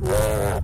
Yeah.